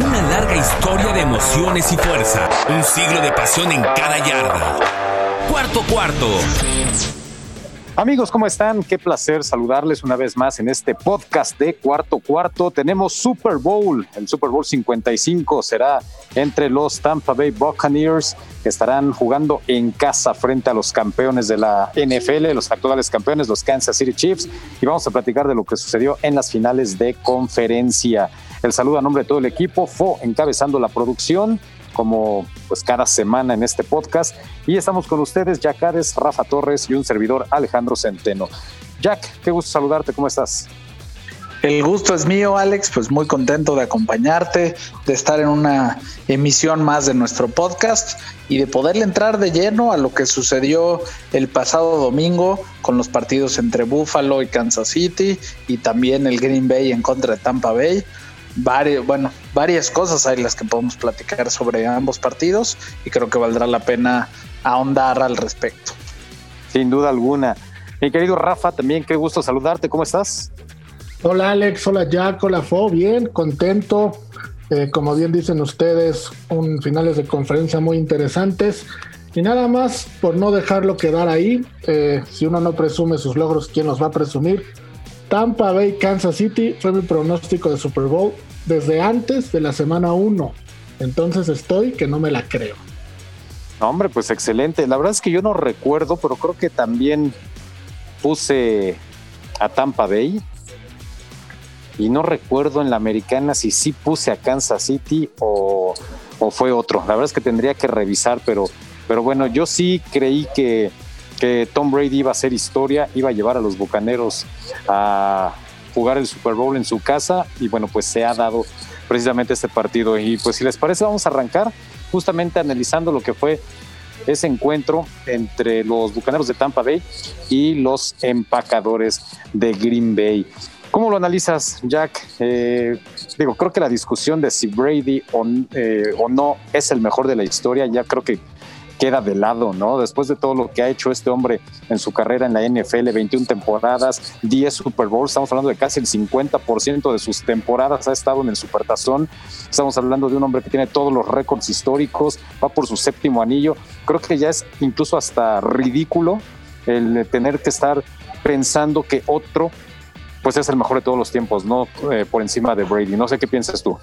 Una larga historia de emociones y fuerza. Un siglo de pasión en cada yarda. Cuarto cuarto. Amigos, ¿cómo están? Qué placer saludarles una vez más en este podcast de Cuarto Cuarto. Tenemos Super Bowl. El Super Bowl 55 será entre los Tampa Bay Buccaneers que estarán jugando en casa frente a los campeones de la NFL, los actuales campeones, los Kansas City Chiefs. Y vamos a platicar de lo que sucedió en las finales de conferencia. El saludo a nombre de todo el equipo. Fo encabezando la producción como pues cada semana en este podcast. Y estamos con ustedes, Jack Ares, Rafa Torres y un servidor Alejandro Centeno. Jack, qué gusto saludarte, ¿cómo estás? El gusto es mío, Alex, pues muy contento de acompañarte, de estar en una emisión más de nuestro podcast y de poderle entrar de lleno a lo que sucedió el pasado domingo con los partidos entre Buffalo y Kansas City y también el Green Bay en contra de Tampa Bay varios, bueno, varias cosas hay las que podemos platicar sobre ambos partidos y creo que valdrá la pena ahondar al respecto. Sin duda alguna. Mi querido Rafa, también qué gusto saludarte, ¿cómo estás? Hola Alex, hola Jack, hola Fo, bien, contento. Eh, como bien dicen ustedes, un finales de conferencia muy interesantes. Y nada más, por no dejarlo quedar ahí, eh, si uno no presume sus logros, ¿quién los va a presumir? Tampa Bay, Kansas City fue mi pronóstico de Super Bowl desde antes de la semana 1. Entonces estoy que no me la creo. Hombre, pues excelente. La verdad es que yo no recuerdo, pero creo que también puse a Tampa Bay. Y no recuerdo en la americana si sí puse a Kansas City o, fue otro. La verdad es que tendría que revisar, pero, pero bueno, yo sí creí que, que Tom Brady iba a hacer historia, iba a llevar a los Bucaneros a jugar el Super Bowl en su casa y bueno, pues se ha dado precisamente este partido. Y pues si les parece, vamos a arrancar justamente analizando lo que fue ese encuentro entre los Bucaneros de Tampa Bay y los empacadores de Green Bay. ¿Cómo lo analizas, Jack? Eh, digo, creo que la discusión de si Brady eh, o no es el mejor de la historia, ya creo que queda de lado, ¿no? Después de todo lo que ha hecho este hombre en su carrera en la NFL, 21 temporadas, 10 Super Bowls, estamos hablando de casi el 50% de sus temporadas ha estado en el Supertazón, estamos hablando de un hombre que tiene todos los récords históricos, va por su séptimo anillo, creo que ya es incluso hasta ridículo el tener que estar pensando que otro pues es el mejor de todos los tiempos, no eh, por encima de Brady. No sé qué piensas tú.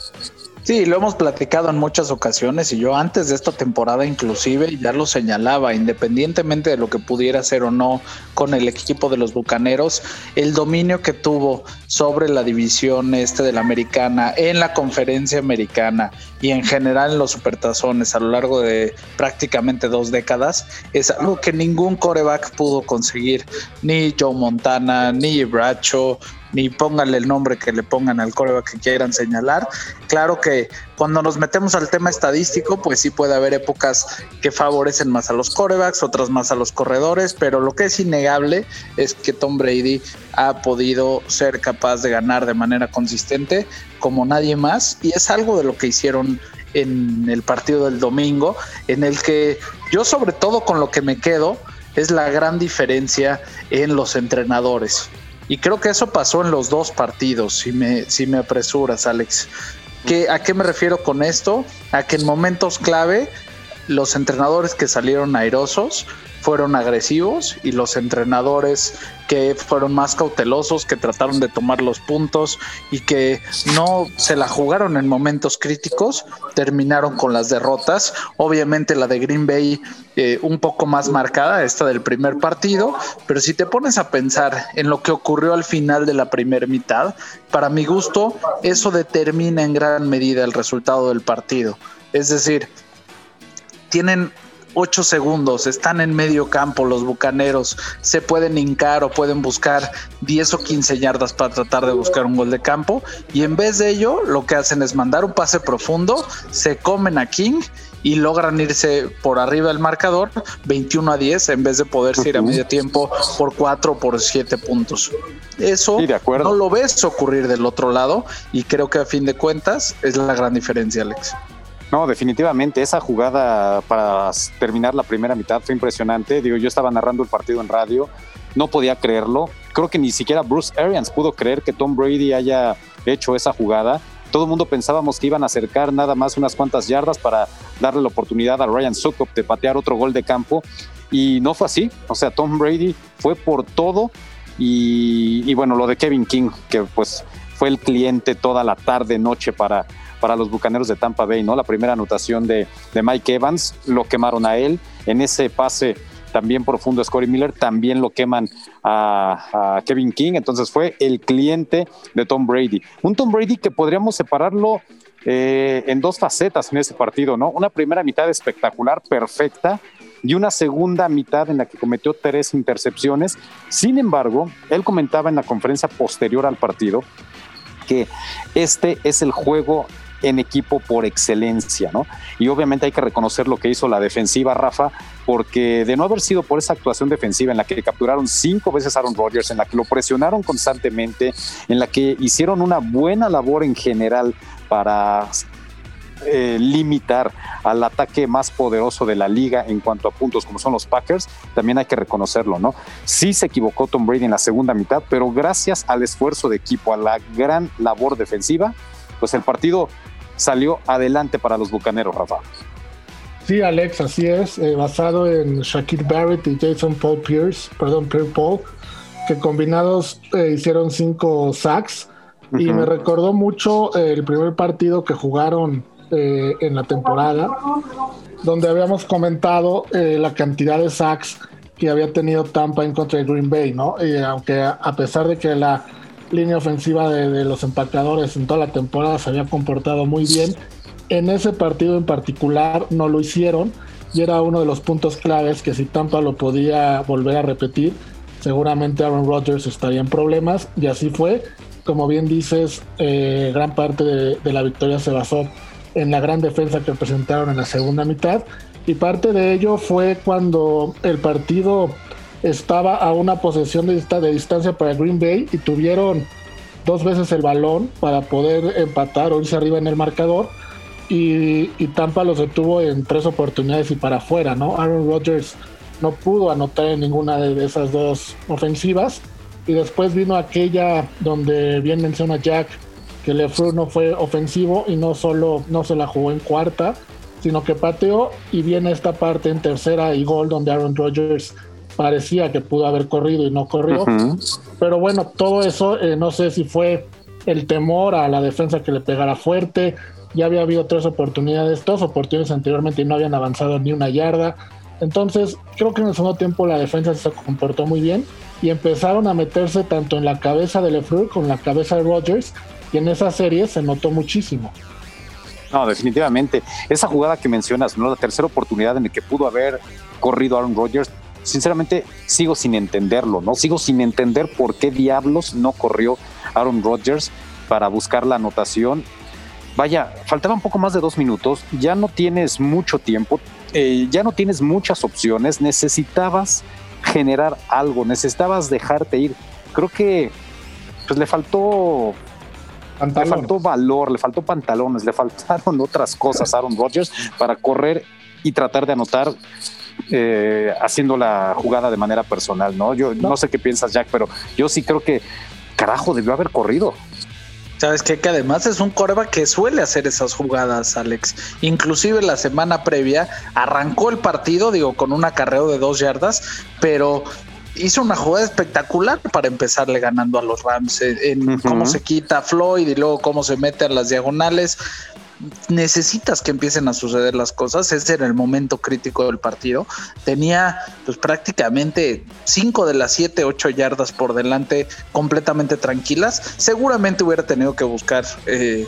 Sí, lo hemos platicado en muchas ocasiones y yo antes de esta temporada inclusive ya lo señalaba, independientemente de lo que pudiera hacer o no con el equipo de los Bucaneros, el dominio que tuvo sobre la división este de la americana, en la conferencia americana y en general en los supertazones a lo largo de prácticamente dos décadas, es algo que ningún coreback pudo conseguir, ni Joe Montana, ni Bracho, ni pónganle el nombre que le pongan al coreback que quieran señalar. Claro que cuando nos metemos al tema estadístico, pues sí puede haber épocas que favorecen más a los corebacks, otras más a los corredores, pero lo que es innegable es que Tom Brady ha podido ser capaz de ganar de manera consistente como nadie más y es algo de lo que hicieron en el partido del domingo, en el que yo sobre todo con lo que me quedo es la gran diferencia en los entrenadores. Y creo que eso pasó en los dos partidos, si me, si me apresuras, Alex. ¿Qué, ¿A qué me refiero con esto? A que en momentos clave los entrenadores que salieron airosos fueron agresivos y los entrenadores que fueron más cautelosos, que trataron de tomar los puntos y que no se la jugaron en momentos críticos, terminaron con las derrotas. Obviamente la de Green Bay eh, un poco más marcada, esta del primer partido, pero si te pones a pensar en lo que ocurrió al final de la primera mitad, para mi gusto, eso determina en gran medida el resultado del partido. Es decir, tienen 8 segundos, están en medio campo los bucaneros, se pueden hincar o pueden buscar 10 o 15 yardas para tratar de buscar un gol de campo y en vez de ello lo que hacen es mandar un pase profundo, se comen a King y logran irse por arriba del marcador 21 a 10 en vez de poderse ir a medio tiempo por 4 o por 7 puntos. Eso no lo ves ocurrir del otro lado y creo que a fin de cuentas es la gran diferencia, Alex. No, definitivamente, esa jugada para terminar la primera mitad fue impresionante. Digo, yo estaba narrando el partido en radio, no podía creerlo. Creo que ni siquiera Bruce Arians pudo creer que Tom Brady haya hecho esa jugada todo el mundo pensábamos que iban a acercar nada más unas cuantas yardas para darle la oportunidad a Ryan Sukop de patear otro gol de campo y no fue así. O sea, Tom Brady fue por todo y, bueno, lo de Kevin King, que pues fue el cliente toda la tarde, noche para, para los Bucaneros de Tampa Bay, ¿no? La primera anotación de, de Mike Evans, lo quemaron a él. En ese pase también profundo a Scotty Miller, también lo queman a, Kevin King, entonces fue el cliente de Tom Brady. Un Tom Brady que podríamos separarlo eh, en dos facetas en ese partido, ¿no? Una primera mitad espectacular, perfecta, y una segunda mitad en la que cometió tres intercepciones. Sin embargo, él comentaba en la conferencia posterior al partido que este es el juego en equipo por excelencia, ¿no? Y obviamente hay que reconocer lo que hizo la defensiva, Rafa, porque de no haber sido por esa actuación defensiva en la que capturaron cinco veces Aaron Rodgers, en la que lo presionaron constantemente, en la que hicieron una buena labor en general para eh, limitar al ataque más poderoso de la liga en cuanto a puntos como son los Packers, también hay que reconocerlo, ¿no? Sí se equivocó Tom Brady en la segunda mitad, pero gracias al esfuerzo de equipo, a la gran labor defensiva, pues el partido salió adelante para los Bucaneros, Rafa. Sí, Alex, así es, eh, basado en Shaquille Barrett y Jason Paul Pierce, perdón, Pierre Paul, que combinados eh, hicieron cinco sacks. Y me recordó mucho el primer partido que jugaron eh, en la temporada, donde habíamos comentado la cantidad de sacks que había tenido Tampa en contra de Green Bay, ¿no? Y aunque a pesar de que la línea ofensiva de, los empacadores en toda la temporada se había comportado muy bien. En ese partido en particular no lo hicieron y era uno de los puntos claves que si Tampa lo podía volver a repetir, seguramente Aaron Rodgers estaría en problemas y así fue. Como bien dices, eh, gran parte de, de la victoria se basó en la gran defensa que presentaron en la segunda mitad y parte de ello fue cuando el partido estaba a una posesión de, de distancia para Green Bay y tuvieron dos veces el balón para poder empatar o irse arriba en el marcador. Y, Tampa los detuvo en tres oportunidades y para afuera, ¿no? Aaron Rodgers no pudo anotar en ninguna de esas dos ofensivas. Y después vino aquella donde bien menciona Jack que LeFleur no fue ofensivo y no solo no se la jugó en cuarta, sino que pateó y viene esta parte en tercera y gol donde Aaron Rodgers parecía que pudo haber corrido y no corrió. Pero bueno, todo eso, eh, no sé si fue el temor a la defensa que le pegara fuerte. Ya había habido tres oportunidades, dos oportunidades anteriormente y no habían avanzado ni una yarda. Entonces, creo que en el segundo tiempo la defensa se comportó muy bien y empezaron a meterse tanto en la cabeza de Lefleur como en la cabeza de Rodgers. Y en esa serie se notó muchísimo. No, definitivamente. Esa jugada que mencionas, ¿no? la tercera oportunidad en la que pudo haber corrido Aaron Rodgers, sinceramente sigo sin entenderlo, ¿no? Sigo sin entender por qué diablos no corrió Aaron Rodgers para buscar la anotación. Vaya, faltaba un poco más de dos minutos, ya no tienes mucho tiempo, eh, ya no tienes muchas opciones, necesitabas generar algo, necesitabas dejarte ir. Creo que pues le faltó Le faltó valor, le faltó pantalones, le faltaron otras cosas a Aaron Rodgers para correr y tratar de anotar eh, haciendo la jugada de manera personal, ¿no? Yo no. sé qué piensas, Jack, pero yo sí creo que, carajo, debió haber corrido. Sabes qué? que además es un coreba que suele hacer esas jugadas, Alex. Inclusive la semana previa arrancó el partido, digo, con un acarreo de dos yardas, pero hizo una jugada espectacular para empezarle ganando a los Rams en, cómo se quita Floyd y luego cómo se mete a las diagonales necesitas que empiecen a suceder las cosas. Ese era el momento crítico del partido. Tenía pues prácticamente 5 de las 7, 8 yardas por delante completamente tranquilas. Seguramente hubiera tenido que buscar eh,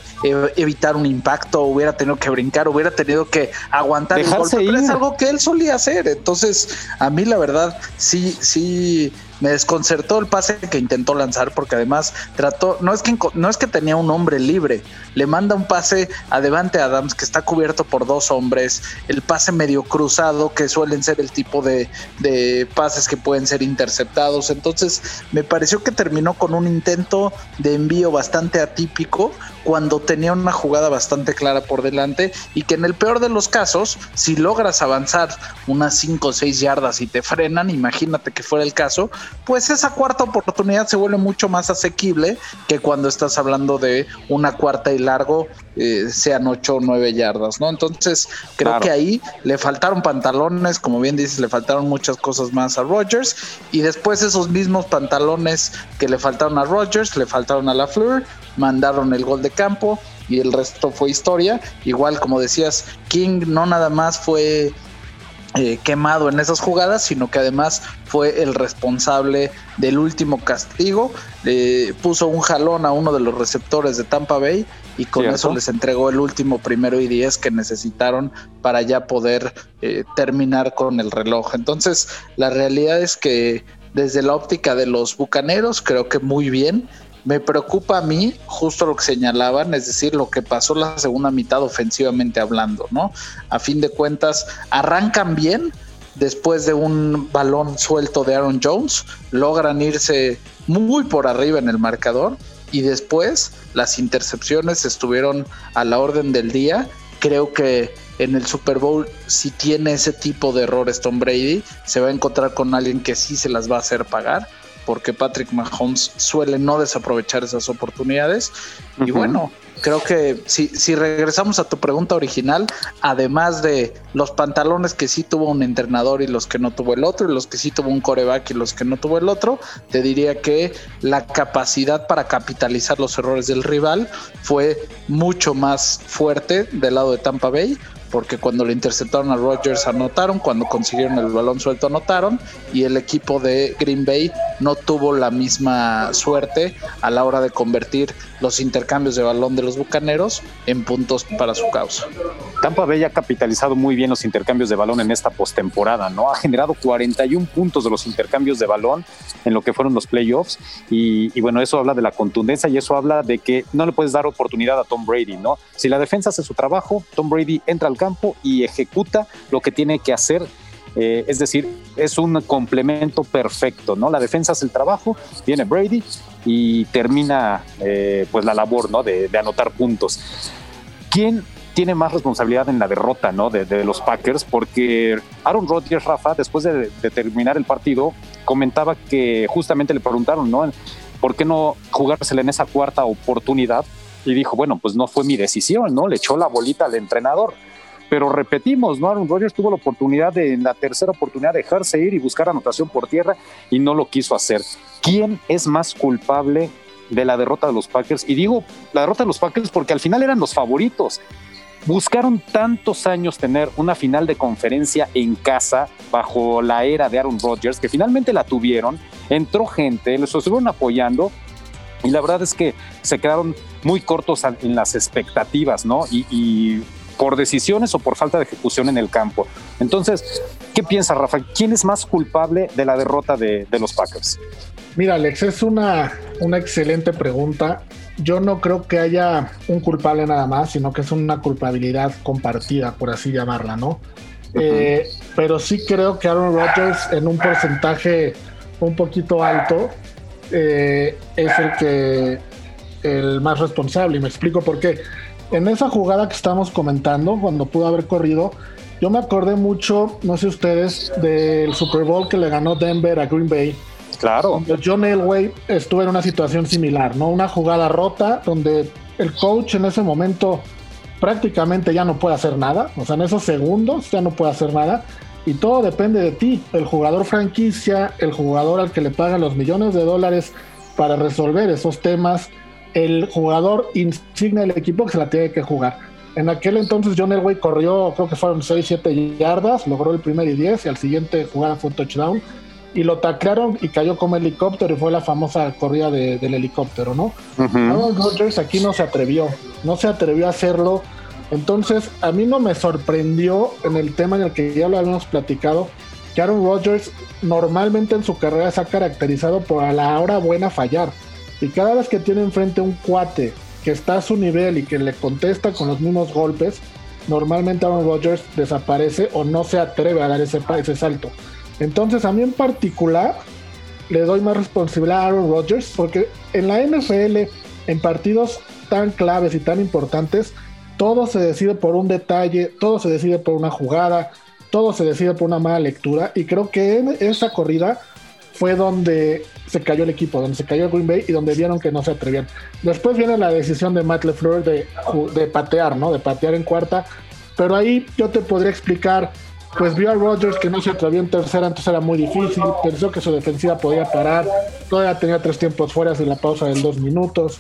evitar un impacto, hubiera tenido que brincar, hubiera tenido que aguantar el golpe, pero es algo que él solía hacer. Entonces, a mí la verdad sí, sí me desconcertó el pase que intentó lanzar porque además trató, no es que no es que tenía un hombre libre, le manda un pase a Devante Adams que está cubierto por dos hombres, el pase medio cruzado que suelen ser el tipo de, de pases que pueden ser interceptados, entonces me pareció que terminó con un intento de envío bastante atípico cuando tenía una jugada bastante clara por delante y que en el peor de los casos, si logras avanzar unas 5 o 6 yardas y te frenan, imagínate que fuera el caso, pues esa cuarta oportunidad se vuelve mucho más asequible que cuando estás hablando de una cuarta y largo, eh, sean 8 o 9 yardas, ¿no? Entonces, creo que ahí le faltaron pantalones, como bien dices, le faltaron muchas cosas más a Rodgers y después esos mismos pantalones que le faltaron a Rodgers, le faltaron a la Fleur, mandaron el gol de campo y el resto fue historia. Igual como decías, King no nada más fue eh, quemado en esas jugadas, sino que además fue el responsable del último castigo. puso un jalón a uno de los receptores de Tampa Bay y con eso les entregó el último primero y diez que necesitaron para ya poder eh, terminar con el reloj. Entonces, la realidad es que desde la óptica de los bucaneros, creo que muy bien. Me preocupa a mí justo lo que señalaban, es decir, lo que pasó la segunda mitad ofensivamente hablando, ¿no? A fin de cuentas, arrancan bien después de un balón suelto de Aaron Jones, logran irse muy por arriba en el marcador y después las intercepciones estuvieron a la orden del día. Creo que en el Super Bowl, si tiene ese tipo de errores Tom Brady, se va a encontrar con alguien que sí se las va a hacer pagar porque Patrick Mahomes suele no desaprovechar esas oportunidades. Y bueno, creo que si, si regresamos a tu pregunta original, además de los pantalones que sí tuvo un entrenador y los que no tuvo el otro, y los que sí tuvo un coreback y los que no tuvo el otro, te diría que la capacidad para capitalizar los errores del rival fue mucho más fuerte del lado de Tampa Bay porque cuando le interceptaron a Rodgers anotaron, cuando consiguieron el balón suelto anotaron y el equipo de Green Bay no tuvo la misma suerte a la hora de convertir los intercambios de balón de los Bucaneros en puntos para su causa. Tampa Bay ha capitalizado muy bien los intercambios de balón en esta postemporada, ¿no? Ha generado 41 puntos de los intercambios de balón en lo que fueron los playoffs y, y bueno, eso habla de la contundencia y eso habla de que no le puedes dar oportunidad a Tom Brady, ¿no? Si la defensa hace su trabajo, Tom Brady entra al campo y ejecuta lo que tiene que hacer. Eh, es decir, es un complemento perfecto, ¿no? La defensa hace el trabajo, viene Brady y termina eh, pues la labor, ¿no? De, anotar puntos. ¿Quién tiene más responsabilidad en la derrota, ¿no? De, los Packers, porque Aaron Rodgers, Rafa, después de, de, terminar el partido, comentaba que justamente le preguntaron, ¿no? ¿Por qué no jugársela en esa cuarta oportunidad? Y dijo, bueno, pues no fue mi decisión, ¿no? Le echó la bolita al entrenador. Pero repetimos, ¿no? Aaron Rodgers tuvo la oportunidad de, en la tercera oportunidad, dejarse ir y buscar anotación por tierra y no lo quiso hacer. ¿Quién es más culpable de la derrota de los Packers? Y digo la derrota de los Packers porque al final eran los favoritos. Buscaron tantos años tener una final de conferencia en casa bajo la era de Aaron Rodgers que finalmente la tuvieron. Entró gente, los estuvieron apoyando y la verdad es que se quedaron muy cortos en las expectativas, ¿no? y por decisiones o por falta de ejecución en el campo. Entonces, ¿qué piensa Rafa? ¿Quién es más culpable de la derrota de, los Packers? Mira, Alex, es una, una excelente pregunta. Yo no creo que haya un culpable nada más, sino que es una culpabilidad compartida, por así llamarla, ¿no? Eh, pero sí creo que Aaron Rodgers en un porcentaje un poquito alto eh, es el que el más responsable y me explico por qué en esa jugada que estamos comentando, cuando pudo haber corrido, yo me acordé mucho, no sé ustedes, del Super Bowl que le ganó Denver a Green Bay. Claro. John Elway estuvo en una situación similar, ¿no? Una jugada rota donde el coach en ese momento prácticamente ya no puede hacer nada, o sea, en esos segundos ya no puede hacer nada y todo depende de ti, el jugador franquicia, el jugador al que le pagan los millones de dólares para resolver esos temas el jugador insignia del equipo que se la tiene que jugar. En aquel entonces John Elway corrió, creo que fueron 6, 7 yardas, logró el primer y 10 y al siguiente jugada fue un touchdown y lo taclearon y cayó como helicóptero y fue la famosa corrida del helicóptero, ¿no? Aaron Rodgers aquí no se atrevió, no se atrevió a hacerlo. Entonces, a mí no me sorprendió en el tema en el que ya lo habíamos platicado, que Aaron Rodgers normalmente en su carrera se ha caracterizado por a la hora buena fallar. Y cada vez que tiene enfrente un cuate que está a su nivel y que le contesta con los mismos golpes, normalmente Aaron Rodgers desaparece o no se atreve a dar ese, ese salto. Entonces a mí en particular le doy más responsabilidad a Aaron Rodgers porque en la NFL, en partidos tan claves y tan importantes, todo se decide por un detalle, todo se decide por una jugada, todo se decide por una mala lectura. Y creo que en esa corrida fue donde se cayó el equipo, donde se cayó Green Bay y donde vieron que no se atrevían. Después viene la decisión de Matt LeFleur de, de patear, ¿no? De patear en cuarta. Pero ahí yo te podría explicar, pues vio a Rodgers que no se atrevió en tercera, entonces era muy difícil. Pensó que su defensiva podía parar. Todavía tenía tres tiempos fuera sin la pausa de dos minutos.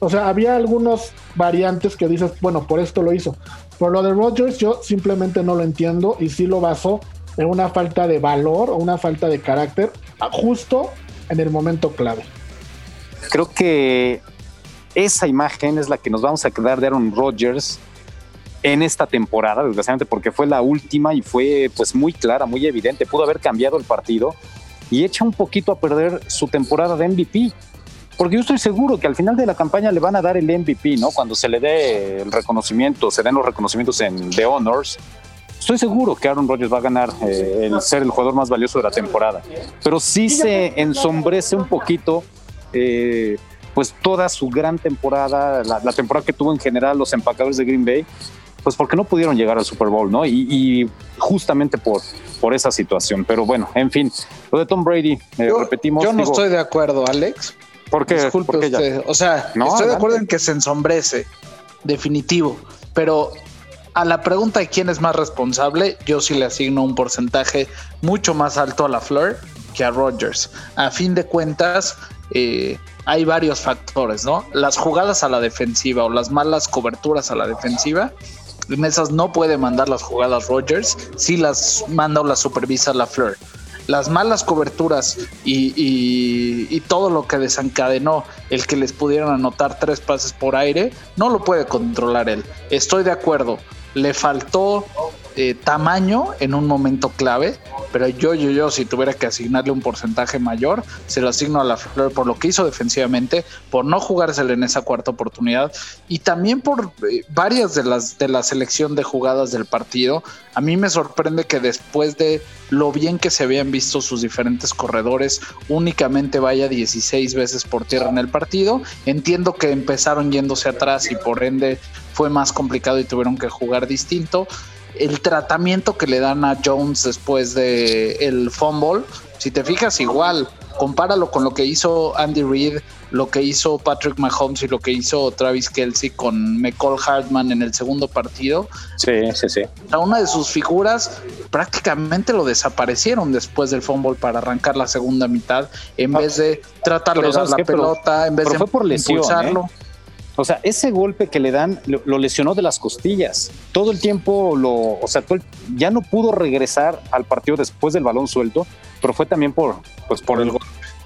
O sea, había algunos variantes que dices, bueno, por esto lo hizo. Por lo de Rodgers, yo simplemente no lo entiendo y sí lo baso en una falta de valor o una falta de carácter justo en el momento clave. Creo que esa imagen es la que nos vamos a quedar de Aaron Rodgers en esta temporada, desgraciadamente porque fue la última y fue pues muy clara, muy evidente, pudo haber cambiado el partido y echa un poquito a perder su temporada de MVP. Porque yo estoy seguro que al final de la campaña le van a dar el MVP, ¿no? Cuando se le dé el reconocimiento, se den los reconocimientos en The Honors, estoy seguro que Aaron Rodgers va a ganar eh, el ser el jugador más valioso de la temporada. Pero sí se ensombrece un poquito, eh, pues toda su gran temporada, la, temporada que tuvo en general los empacadores de Green Bay, pues porque no pudieron llegar al Super Bowl, ¿no? Y, justamente por, por esa situación. Pero bueno, en fin, lo de Tom Brady, eh, repetimos. Yo no estoy de acuerdo, Alex. ¿Por qué? Disculpe usted. O sea, estoy de acuerdo en que se ensombrece, definitivo. Pero a la pregunta de quién es más responsable, yo sí le asigno un porcentaje mucho más alto a la Fleur que a Rodgers. A fin de cuentas, eh, hay varios factores, ¿no? Las jugadas a la defensiva o las malas coberturas a la defensiva, en esas no puede mandar las jugadas Rodgers, si las manda o las supervisa la Fleur las malas coberturas y, todo lo que desencadenó el que les pudieran anotar tres pases por aire, no lo puede controlar él. Estoy de acuerdo, le faltó eh, tamaño en un momento clave, pero yo, yo, yo, si tuviera que asignarle un porcentaje mayor, se lo asigno a la Flor por lo que hizo defensivamente, por no jugárselo en esa cuarta oportunidad y también por eh, varias de las de la selección de jugadas del partido. A mí me sorprende que después de lo bien que se habían visto sus diferentes corredores, únicamente vaya 16 veces por tierra en el partido. Entiendo que empezaron yéndose atrás y por ende fue más complicado y tuvieron que jugar distinto el tratamiento que le dan a Jones después de el fumble, si te fijas igual, compáralo con lo que hizo Andy Reid, lo que hizo Patrick Mahomes y lo que hizo Travis Kelsey con McCall Hartman en el segundo partido. Sí, sí, sí. A una de sus figuras prácticamente lo desaparecieron después del fumble para arrancar la segunda mitad, en ah, vez de tratar de dar la pelota, en vez de fue por lesión, ¿eh? O sea, ese golpe que le dan lo, lesionó de las costillas. Todo el tiempo lo, o sea, ya no pudo regresar al partido después del balón suelto, pero fue también por, pues por el,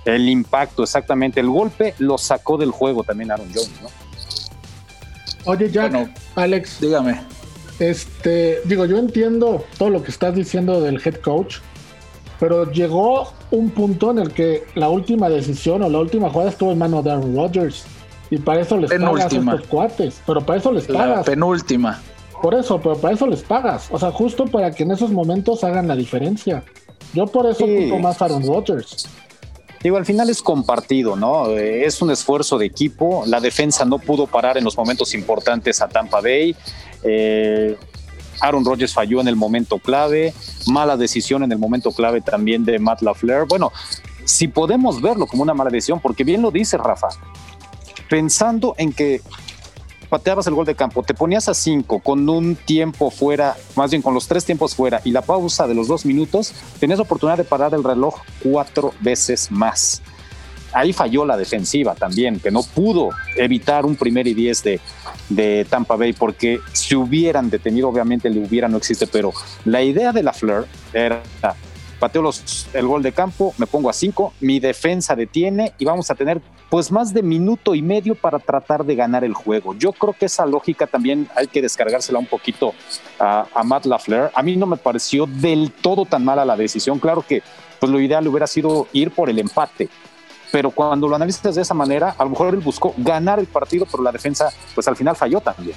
el impacto, exactamente. El golpe lo sacó del juego también Aaron Jones, ¿no? Oye, Jack, Alex, dígame. Este, digo, yo entiendo todo lo que estás diciendo del head coach, pero llegó un punto en el que la última decisión o la última jugada estuvo en manos de Aaron Rodgers. Y para eso les pagas a estos cuates. Pero para eso les pagas. penúltima. Por eso, pero para eso les pagas. O sea, justo para que en esos momentos hagan la diferencia. Yo por eso sí. más a Aaron Rodgers. Digo, al final es compartido, ¿no? Eh, es un esfuerzo de equipo. La defensa no pudo parar en los momentos importantes a Tampa Bay. Eh, Aaron Rodgers falló en el momento clave. Mala decisión en el momento clave también de Matt LaFleur. Bueno, si podemos verlo como una mala decisión, porque bien lo dice Rafa, pensando en que pateabas el gol de campo, te ponías a cinco con un tiempo fuera, más bien con los tres tiempos fuera y la pausa de los dos minutos, tenías oportunidad de parar el reloj cuatro veces más. Ahí falló la defensiva también, que no pudo evitar un primer y diez de, Tampa Bay, porque si hubieran detenido, obviamente le hubiera no existe, pero la idea de la Fleur era pateo el gol de campo, me pongo a cinco, mi defensa detiene y vamos a tener pues más de minuto y medio para tratar de ganar el juego. Yo creo que esa lógica también hay que descargársela un poquito a, Matt LaFleur. A mí no me pareció del todo tan mala la decisión. Claro que pues lo ideal hubiera sido ir por el empate, pero cuando lo analizas de esa manera, a lo mejor él buscó ganar el partido, pero la defensa pues al final falló también.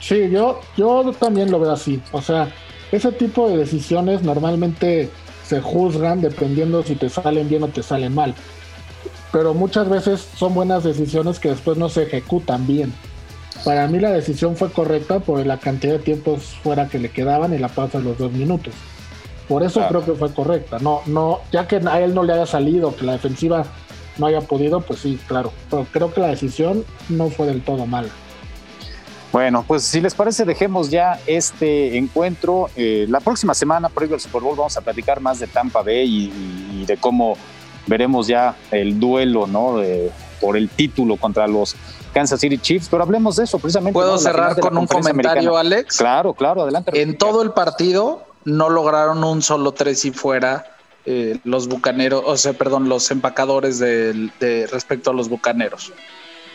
Sí, yo, yo también lo veo así. O sea, ese tipo de decisiones normalmente se juzgan dependiendo si te salen bien o te salen mal. Pero muchas veces son buenas decisiones que después no se ejecutan bien. para mí la decisión fue correcta por la cantidad de tiempos fuera que le quedaban y la pausa de los dos minutos. Por eso creo que fue correcta. No, no, ya que a él no le haya salido, que la defensiva no haya podido, pues sí, claro. Pero creo que la decisión no fue del todo mala. Bueno, pues si les parece, dejemos ya este encuentro. Eh, la próxima semana, previo al Super Bowl, vamos a platicar más de Tampa Bay y, de cómo veremos ya el duelo, ¿no? por el título contra los Kansas City Chiefs. Pero hablemos de eso precisamente. ¿Puedo cerrar con un comentario, Alex? Claro, claro, adelante. En todo el partido no lograron un solo tres y fuera eh, los bucaneros, o sea, perdón, los empacadores de respecto a los bucaneros.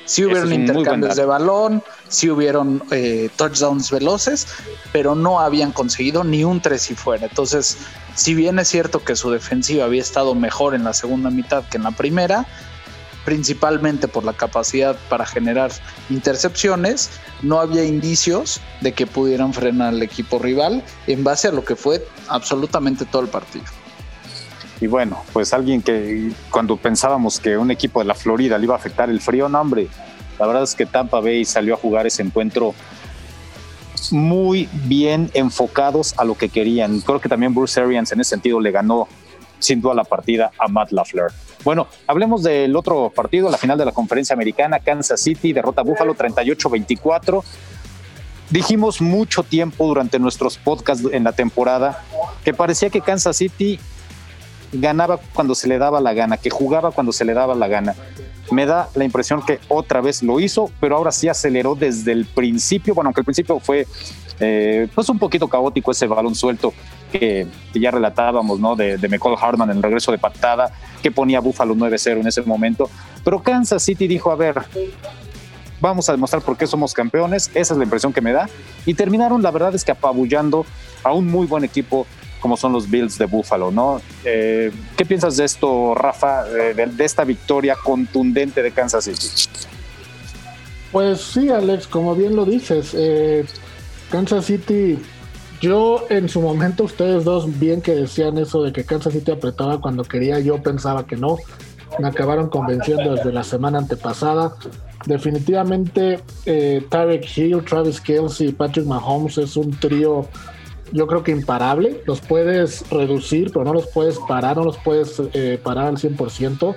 Sí hubieron intercambios de balón, sí hubieron eh, touchdowns veloces, pero no habían conseguido ni un tres y fuera. Entonces, si bien es cierto que su defensiva había estado mejor en la segunda mitad que en la primera, principalmente por la capacidad para generar intercepciones, no había indicios de que pudieran frenar al equipo rival en base a lo que fue absolutamente todo el partido. Y bueno, pues alguien que cuando pensábamos que un equipo de la Florida le iba a afectar el frío, no hombre, la verdad es que Tampa Bay salió a jugar ese encuentro muy bien enfocados a lo que querían. Creo que también Bruce Arians en ese sentido le ganó sin duda la partida a Matt LaFleur. Bueno, hablemos del otro partido, la final de la conferencia americana, Kansas City derrota Buffalo 38-24. Dijimos mucho tiempo durante nuestros podcasts en la temporada que parecía que Kansas City ganaba cuando se le daba la gana, que jugaba cuando se le daba la gana. Me da la impresión que otra vez lo hizo, pero ahora sí aceleró desde el principio. Bueno, aunque al principio fue eh, pues un poquito caótico ese balón suelto que, ya relatábamos, ¿no? De, de McCall Hartman en el regreso de patada, que ponía Buffalo 9-0 en ese momento. Pero Kansas City dijo, a ver, vamos a demostrar por qué somos campeones, esa es la impresión que me da. Y terminaron, la verdad es que apabullando a un muy buen equipo como son los Bills de Buffalo, ¿no? Eh, ¿Qué piensas de esto, Rafa, de, esta victoria contundente de Kansas City? Pues sí, Alex, como bien lo dices, eh, Kansas City, yo en su momento, ustedes dos bien que decían eso de que Kansas City apretaba cuando quería, yo pensaba que no, me acabaron convenciendo desde la semana antepasada. Definitivamente, eh, Tarek Hill, Travis Kelsey y Patrick Mahomes es un trío yo creo que imparable. Los puedes reducir, pero no los puedes parar, no los puedes eh, parar al 100%.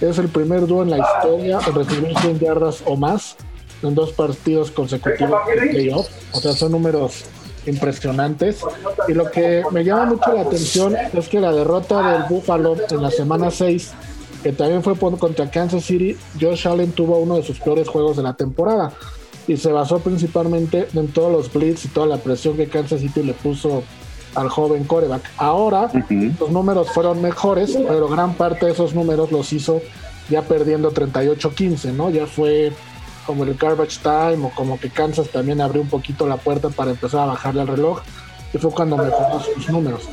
Es el primer dúo en la historia en recibir 100 yardas o más en dos partidos consecutivos de playoff. O sea, son números impresionantes. Y lo que me llama mucho la atención es que la derrota del Buffalo en la semana 6, que también fue contra Kansas City, Josh Allen tuvo uno de sus peores juegos de la temporada y se basó principalmente en todos los blitz y toda la presión que Kansas City le puso al joven coreback. Ahora los números fueron mejores, pero gran parte de esos números los hizo ya perdiendo 38-15, ¿no? Ya fue como el garbage time o como que Kansas también abrió un poquito la puerta para empezar a bajarle al reloj y fue cuando mejoró sus números.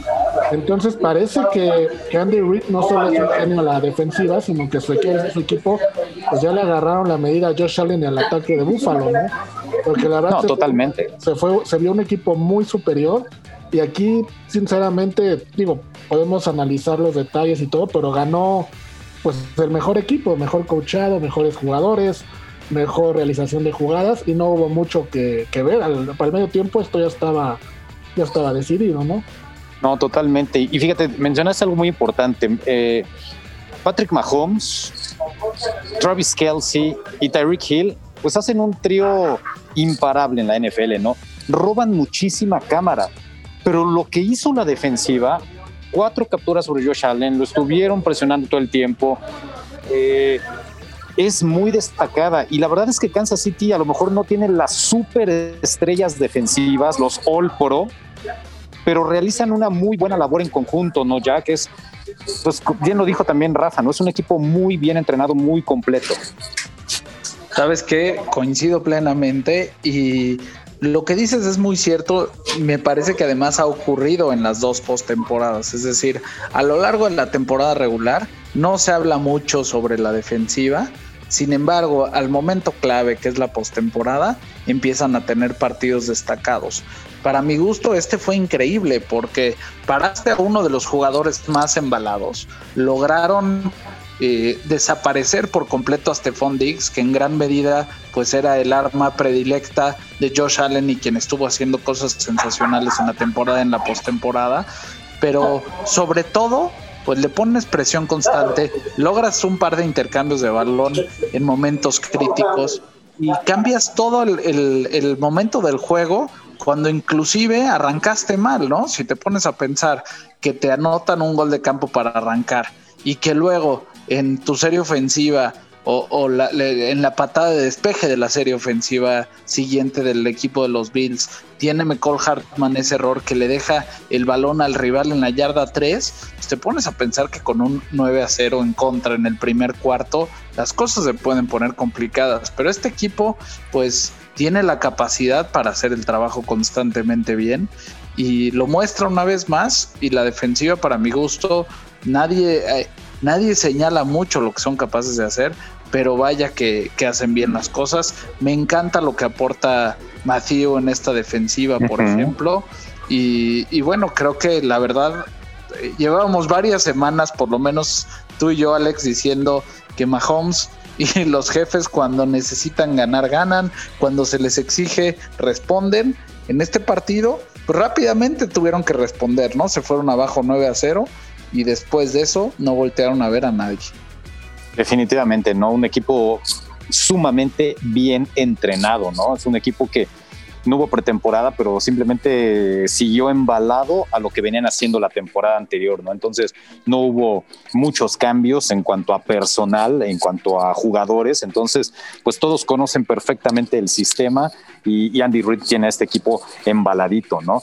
Entonces parece que, Andy Reid no solo es un genio a la defensiva, sino que su, equipo pues ya le agarraron la medida a Josh Allen al ataque de Buffalo, ¿no? Porque la verdad totalmente. se fue, se vio un equipo muy superior y aquí sinceramente digo podemos analizar los detalles y todo, pero ganó pues el mejor equipo, mejor coachado, mejores jugadores, mejor realización de jugadas y no hubo mucho que, ver. para el medio tiempo esto ya estaba ya estaba decidido, ¿no? No, totalmente. Y fíjate, mencionaste algo muy importante. Eh, Patrick Mahomes, Travis Kelsey y Tyreek Hill, pues hacen un trío imparable en la NFL, ¿no? Roban muchísima cámara, pero lo que hizo la defensiva, cuatro capturas sobre Josh Allen, lo estuvieron presionando todo el tiempo. Eh, es muy destacada y la verdad es que Kansas City a lo mejor no tiene las super estrellas defensivas, los All Pro, pero realizan una muy buena labor en conjunto, ¿no? Ya que es, pues bien lo dijo también Rafa, ¿no? Es un equipo muy bien entrenado, muy completo. Sabes que coincido plenamente y lo que dices es muy cierto. Me parece que además ha ocurrido en las dos postemporadas. Es decir, a lo largo de la temporada regular no se habla mucho sobre la defensiva sin embargo, al momento clave que es la postemporada, empiezan a tener partidos destacados. Para mi gusto, este fue increíble porque paraste a uno de los jugadores más embalados, lograron eh, desaparecer por completo a Stephon Diggs, que en gran medida pues era el arma predilecta de Josh Allen y quien estuvo haciendo cosas sensacionales en la temporada, en la postemporada, pero sobre todo pues le pones presión constante, logras un par de intercambios de balón en momentos críticos y cambias todo el, el momento del juego cuando inclusive arrancaste mal, ¿no? Si te pones a pensar que te anotan un gol de campo para arrancar y que luego en tu serie ofensiva o, en la patada de despeje de la serie ofensiva siguiente del equipo de los Bills, tiene McCall Hartman ese error que le deja el balón al rival en la yarda 3, pues te pones a pensar que con un 9 a 0 en contra en el primer cuarto, las cosas se pueden poner complicadas, pero este equipo pues tiene la capacidad para hacer el trabajo constantemente bien y lo muestra una vez más y la defensiva para mi gusto nadie eh, nadie señala mucho lo que son capaces de hacer pero vaya que, hacen bien las cosas. Me encanta lo que aporta Matthew en esta defensiva, por ejemplo. Y, bueno, creo que la verdad, eh, llevábamos varias semanas, por lo menos tú y yo, Alex, diciendo que Mahomes y los jefes cuando necesitan ganar, ganan, cuando se les exige, responden. En este partido, pues rápidamente tuvieron que responder, ¿no? Se fueron abajo 9 a 0 y después de eso no voltearon a ver a nadie. Definitivamente, ¿no? Un equipo sumamente bien entrenado, ¿no? Es un equipo que no hubo pretemporada, pero simplemente siguió embalado a lo que venían haciendo la temporada anterior, ¿no? Entonces no hubo muchos cambios en cuanto a personal, en cuanto a jugadores, entonces pues todos conocen perfectamente el sistema y, Andy Reid tiene a este equipo embaladito, ¿no?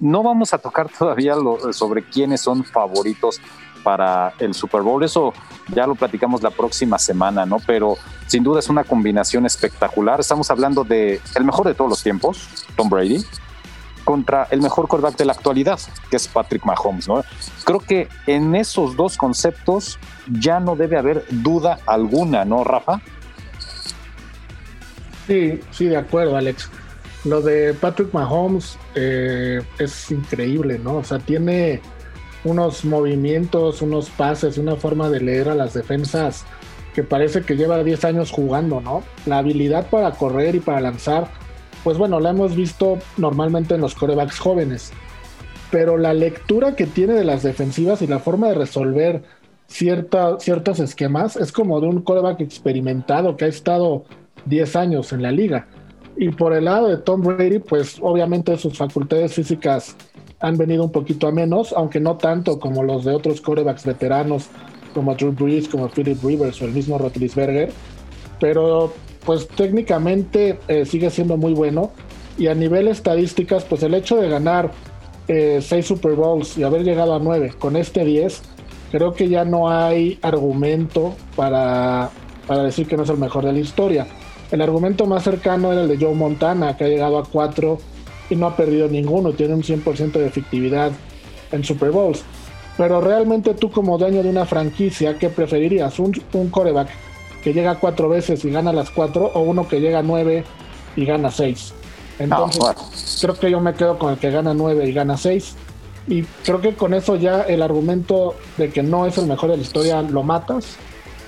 No vamos a tocar todavía sobre quiénes son favoritos para el Super Bowl. Eso ya lo platicamos la próxima semana, ¿no? Pero sin duda es una combinación espectacular. Estamos hablando de el mejor de todos los tiempos, Tom Brady, contra el mejor quarterback de la actualidad, que es Patrick Mahomes, ¿no? Creo que en esos dos conceptos ya no debe haber duda alguna, ¿no, Rafa? Sí, sí, de acuerdo, Alex. Lo de Patrick Mahomes eh, es increíble, ¿no? O sea, tiene unos movimientos, unos pases, una forma de leer a las defensas que parece que lleva 10 años jugando, ¿no? La habilidad para correr y para lanzar, pues bueno, la hemos visto normalmente en los corebacks jóvenes, pero la lectura que tiene de las defensivas y la forma de resolver cierta, ciertos esquemas es como de un coreback experimentado que ha estado 10 años en la liga. Y por el lado de Tom Brady, pues obviamente sus facultades físicas han venido un poquito a menos, aunque no tanto como los de otros corebacks veteranos como Drew Brees, como Philip Rivers o el mismo Rotlisberger, pero pues técnicamente eh, sigue siendo muy bueno y a nivel estadísticas pues el hecho de ganar eh, seis Super Bowls y haber llegado a nueve con este 10 creo que ya no hay argumento para, para decir que no es el mejor de la historia. El argumento más cercano era el de Joe Montana, que ha llegado a cuatro y no ha perdido ninguno, tiene un 100% de efectividad en Super Bowls. Pero realmente tú como dueño de una franquicia, ¿qué preferirías? ¿Un, un coreback que llega cuatro veces y gana las cuatro o uno que llega nueve y gana seis? Entonces, creo que yo me quedo con el que gana nueve y gana seis. Y creo que con eso ya el argumento de que no es el mejor de la historia lo matas.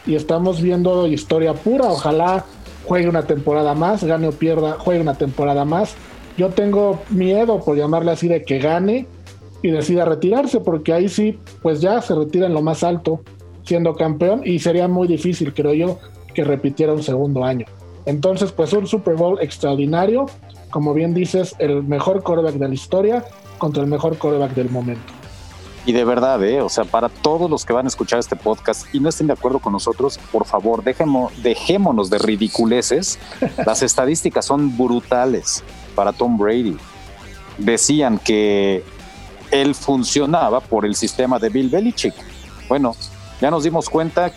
Y estamos viendo historia pura. Ojalá juegue una temporada más, gane o pierda, juegue una temporada más yo tengo miedo, por llamarle así, de que gane y decida retirarse, porque ahí sí, pues ya se retira en lo más alto, siendo campeón, y sería muy difícil, creo yo, que repitiera un segundo año. Entonces, pues un Super Bowl extraordinario, como bien dices, el mejor quarterback de la historia contra el mejor quarterback del momento. Y de verdad, ¿eh? o sea, para todos los que van a escuchar este podcast y no estén de acuerdo con nosotros, por favor, dejémonos de ridiculeces. Las estadísticas son brutales para Tom Brady. Decían que él funcionaba por el sistema de Bill Belichick. Bueno, ya nos dimos cuenta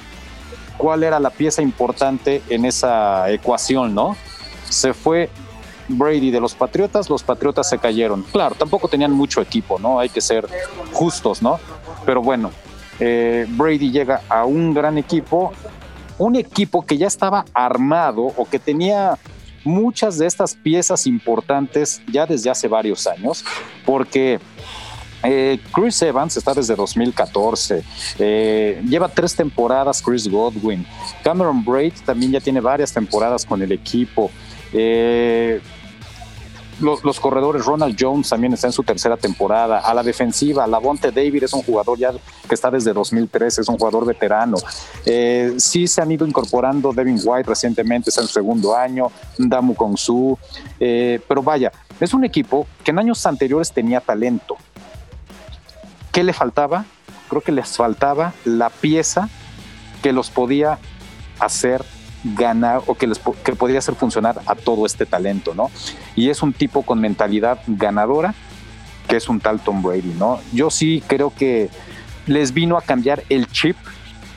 cuál era la pieza importante en esa ecuación, ¿no? Se fue Brady de los Patriotas, los Patriotas se cayeron. Claro, tampoco tenían mucho equipo, ¿no? Hay que ser justos, ¿no? Pero bueno, eh, Brady llega a un gran equipo, un equipo que ya estaba armado o que tenía muchas de estas piezas importantes ya desde hace varios años, porque Eh, Chris Evans está desde 2014. Eh, lleva tres temporadas Chris Godwin. Cameron Braid también ya tiene varias temporadas con el equipo. Eh, los, corredores, Ronald Jones también está en su tercera temporada. A la defensiva, Lavonte David es un jugador ya que está desde 2013, es un jugador veterano. sí se han ido incorporando Devin White recientemente, está en su segundo año, Damu Kongsu. pero vaya, es un equipo que en años anteriores tenía talento ¿Qué le faltaba? Creo que les faltaba la pieza que los podía hacer ganar o que les que podía hacer funcionar a todo este talento, ¿no? Y es un tipo con mentalidad ganadora, que es un tal Tom Brady, ¿no? Yo sí creo que les vino a cambiar el chip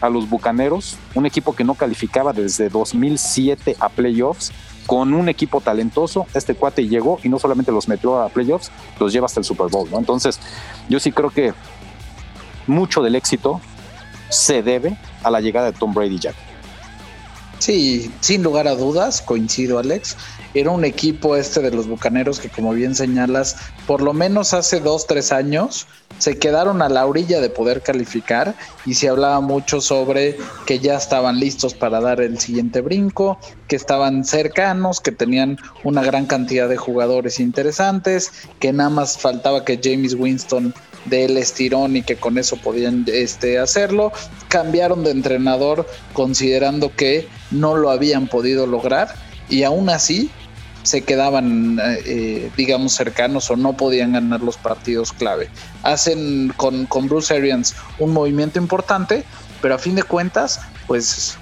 a los Bucaneros, un equipo que no calificaba desde 2007 a playoffs, con un equipo talentoso, este cuate llegó y no solamente los metió a playoffs, los lleva hasta el Super Bowl, ¿no? Entonces, yo sí creo que mucho del éxito se debe a la llegada de Tom Brady Jack. Sí, sin lugar a dudas, coincido Alex. Era un equipo este de los Bucaneros que como bien señalas, por lo menos hace dos, tres años se quedaron a la orilla de poder calificar y se hablaba mucho sobre que ya estaban listos para dar el siguiente brinco, que estaban cercanos, que tenían una gran cantidad de jugadores interesantes, que nada más faltaba que James Winston dé el estirón y que con eso podían este, hacerlo. Cambiaron de entrenador considerando que no lo habían podido lograr y aún así se quedaban, eh, digamos, cercanos o no podían ganar los partidos clave. Hacen con, con Bruce Arians un movimiento importante, pero a fin de cuentas, pues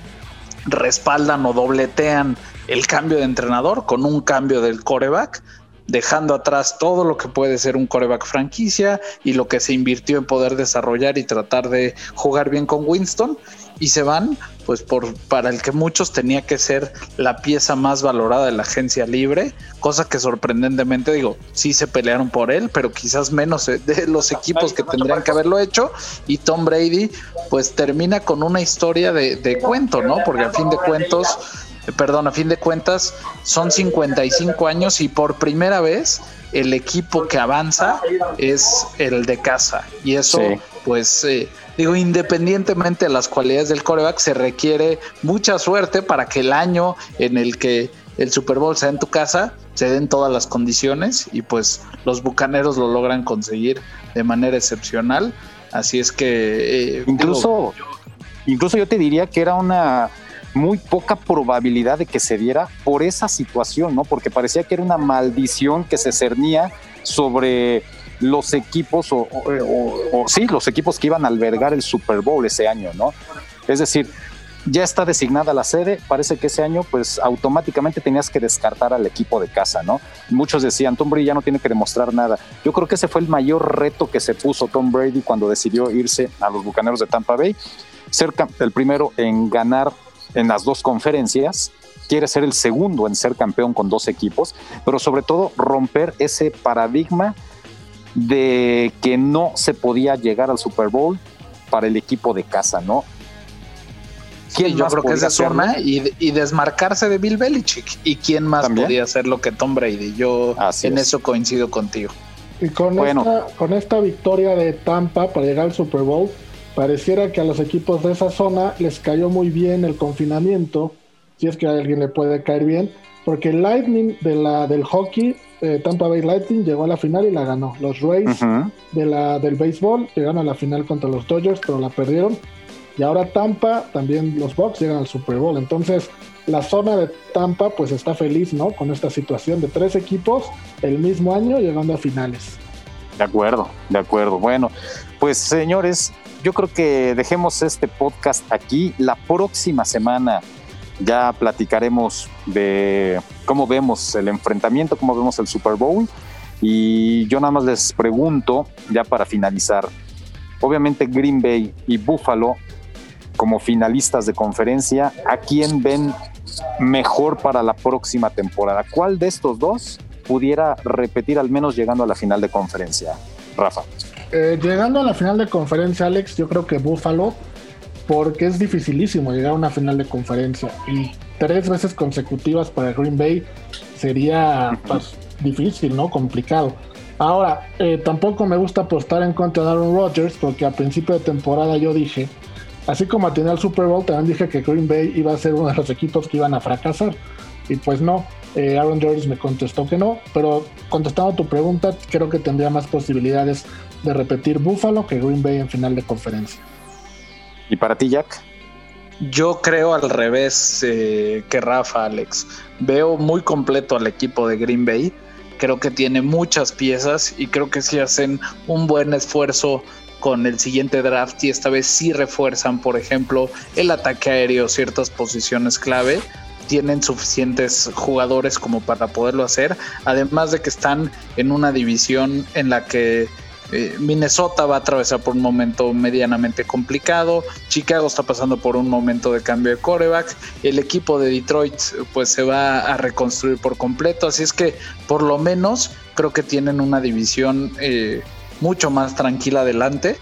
respaldan o dobletean el cambio de entrenador con un cambio del coreback, dejando atrás todo lo que puede ser un coreback franquicia y lo que se invirtió en poder desarrollar y tratar de jugar bien con Winston y se van pues por para el que muchos tenía que ser la pieza más valorada de la agencia libre, cosa que sorprendentemente digo, sí se pelearon por él, pero quizás menos de los equipos que tendrían que haberlo hecho y Tom Brady pues termina con una historia de, de cuento, ¿no? Porque a fin de cuentos perdón, a fin de cuentas son 55 años y por primera vez el equipo que avanza es el de casa. Y eso pues eh, digo independientemente de las cualidades del coreback se requiere mucha suerte para que el año en el que el Super Bowl sea en tu casa se den todas las condiciones y pues los bucaneros lo logran conseguir de manera excepcional. Así es que eh, incluso incluso yo te diría que era una muy poca probabilidad de que se diera por esa situación, ¿no? Porque parecía que era una maldición que se cernía sobre los equipos o, sí, los equipos que iban a albergar el Super Bowl ese año, ¿no? Es decir, ya está designada la sede, parece que ese año pues automáticamente tenías que descartar al equipo de casa, ¿no? Muchos decían, Tom Brady ya no tiene que demostrar nada. Yo creo que ese fue el mayor reto que se puso Tom Brady cuando decidió irse a los Bucaneros de Tampa Bay, ser el primero en ganar en las dos conferencias, quiere ser el segundo en ser campeón con dos equipos, pero sobre todo romper ese paradigma de que no se podía llegar al Super Bowl para el equipo de casa, ¿no? ¿Quién yo creo que es zona y, desmarcarse de Bill Belichick. ¿Y quién más podía hacerlo que Tom Brady? Yo en eso coincido contigo. Y con, esta, con esta victoria de Tampa para llegar al Super Bowl, Pareciera que a los equipos de esa zona les cayó muy bien el confinamiento, si es que a alguien le puede caer bien, porque el Lightning de la, del hockey, eh, Tampa Bay Lightning, llegó a la final y la ganó. Los Rays de la, del béisbol llegaron a la final contra los Dodgers, pero la perdieron. Y ahora Tampa, también los Bucks llegan al Super Bowl. Entonces, la zona de Tampa pues está feliz, ¿no? Con esta situación de tres equipos el mismo año llegando a finales. De acuerdo, de acuerdo. Bueno, pues señores, yo creo que dejemos este podcast aquí. La próxima semana ya platicaremos de cómo vemos el enfrentamiento, cómo vemos el Super Bowl. Y yo nada más les pregunto, ya para finalizar, obviamente Green Bay y Buffalo como finalistas de conferencia, ¿a quién ven mejor para la próxima temporada? ¿Cuál de estos dos pudiera repetir al menos llegando a la final de conferencia? Rafa. Eh, llegando a la final de conferencia, Alex, yo creo que Buffalo, porque es dificilísimo llegar a una final de conferencia y tres veces consecutivas para Green Bay sería pues, difícil, ¿no? Complicado. Ahora, eh, tampoco me gusta apostar en contra de Aaron Rodgers porque a principio de temporada yo dije, así como tenía el Super Bowl, también dije que Green Bay iba a ser uno de los equipos que iban a fracasar. Y pues no, eh, Aaron Rodgers me contestó que no, pero contestando tu pregunta, creo que tendría más posibilidades de repetir Buffalo que Green Bay en final de conferencia. ¿Y para ti, Jack? Yo creo al revés eh, que Rafa, Alex. Veo muy completo al equipo de Green Bay. Creo que tiene muchas piezas y creo que si hacen un buen esfuerzo con el siguiente draft y esta vez sí refuerzan, por ejemplo, el ataque aéreo, ciertas posiciones clave. Tienen suficientes jugadores como para poderlo hacer. Además de que están en una división en la que eh, Minnesota va a atravesar por un momento medianamente complicado. Chicago está pasando por un momento de cambio de coreback. El equipo de Detroit pues se va a reconstruir por completo. Así es que por lo menos creo que tienen una división eh, mucho más tranquila adelante.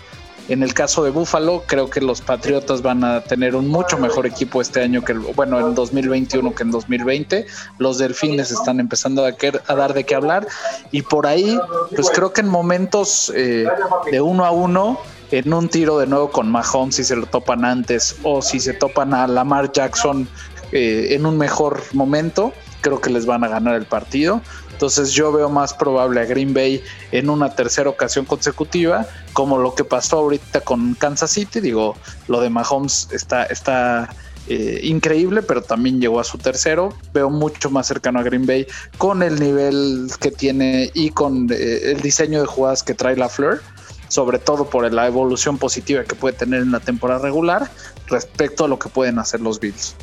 En el caso de Buffalo, creo que los Patriotas van a tener un mucho mejor equipo este año que, bueno, en 2021 que en 2020. Los Delfines están empezando a, dar de qué hablar. Y por ahí, pues creo que en momentos eh, de uno a uno, en un tiro de nuevo con Mahomes, si se lo topan antes, o si se topan a Lamar Jackson eh, en un mejor momento, creo que les van a ganar el partido. Entonces yo veo más probable a Green Bay en una tercera ocasión consecutiva, como lo que pasó ahorita con Kansas City. Digo, lo de Mahomes está, está eh, increíble, pero también llegó a su tercero. Veo mucho más cercano a Green Bay con el nivel que tiene y con eh, el diseño de jugadas que trae la Fleur sobre todo por la evolución positiva que puede tener en la temporada regular respecto a lo que pueden hacer los Bills.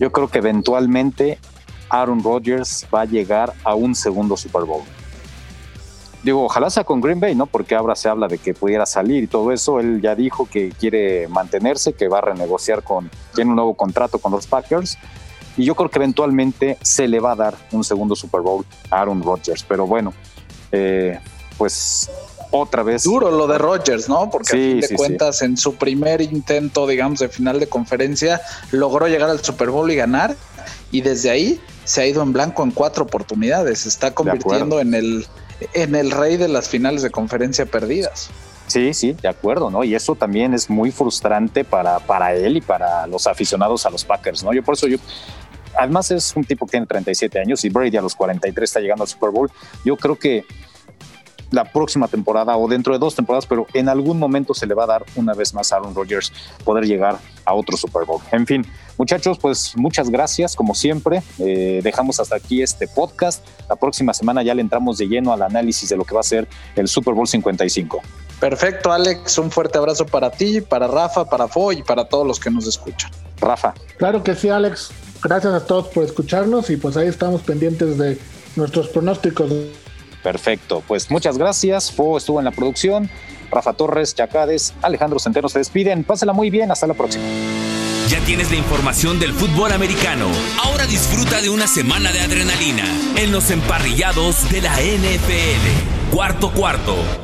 Yo creo que eventualmente Aaron Rodgers va a llegar a un segundo Super Bowl. Digo, ojalá sea con Green Bay, ¿no? Porque ahora se habla de que pudiera salir y todo eso. Él ya dijo que quiere mantenerse, que va a renegociar con, tiene un nuevo contrato con los Packers. Y yo creo que eventualmente se le va a dar un segundo Super Bowl a Aaron Rodgers. Pero bueno, eh, pues otra vez. Duro lo de Rodgers, ¿no? Porque a fin de cuentas, en su primer intento, digamos, de final de conferencia, logró llegar al Super Bowl y ganar. Y desde ahí se ha ido en blanco en cuatro oportunidades. Se está convirtiendo en el, en el rey de las finales de conferencia perdidas. Sí, sí, de acuerdo, ¿no? Y eso también es muy frustrante para, para él y para los aficionados a los Packers, ¿no? Yo por eso yo, además es un tipo que tiene 37 años y Brady a los 43 está llegando al Super Bowl. Yo creo que la próxima temporada o dentro de dos temporadas, pero en algún momento se le va a dar una vez más a Aaron Rodgers poder llegar a otro Super Bowl. En fin, muchachos, pues muchas gracias como siempre. Eh, dejamos hasta aquí este podcast. La próxima semana ya le entramos de lleno al análisis de lo que va a ser el Super Bowl 55. Perfecto, Alex. Un fuerte abrazo para ti, para Rafa, para Fo y para todos los que nos escuchan. Rafa. Claro que sí, Alex. Gracias a todos por escucharnos y pues ahí estamos pendientes de nuestros pronósticos Perfecto, pues muchas gracias. Fo estuvo en la producción. Rafa Torres, Chacades, Alejandro Centeno se despiden. Pásela muy bien, hasta la próxima. Ya tienes la información del fútbol americano. Ahora disfruta de una semana de adrenalina en los emparrillados de la NFL. Cuarto cuarto.